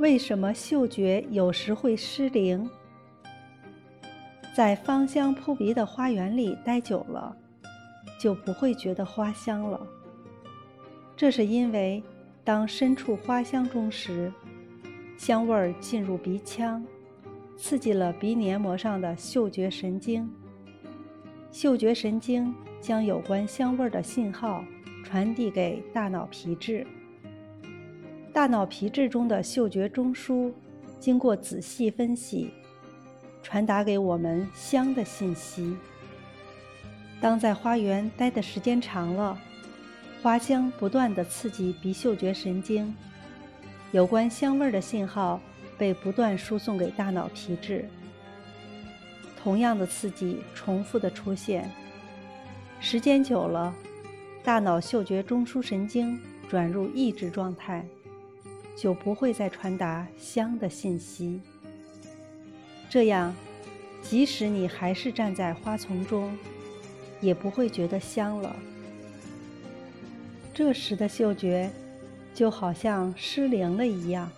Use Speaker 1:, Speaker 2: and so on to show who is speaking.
Speaker 1: 为什么嗅觉有时会失灵？在芳香扑鼻的花园里待久了，就不会觉得花香了。这是因为，当身处花香中时，香味儿进入鼻腔，刺激了鼻黏膜上的嗅觉神经。嗅觉神经将有关香味儿的信号传递给大脑皮质。大脑皮质中的嗅觉中枢经过仔细分析，传达给我们香的信息。当在花园待的时间长了，花香不断地刺激鼻嗅觉神经，有关香味的信号被不断输送给大脑皮质。同样的刺激重复的出现，时间久了，大脑嗅觉中枢神经转入抑制状态。就不会再传达香的信息。这样，即使你还是站在花丛中，也不会觉得香了。这时的嗅觉，就好像失灵了一样。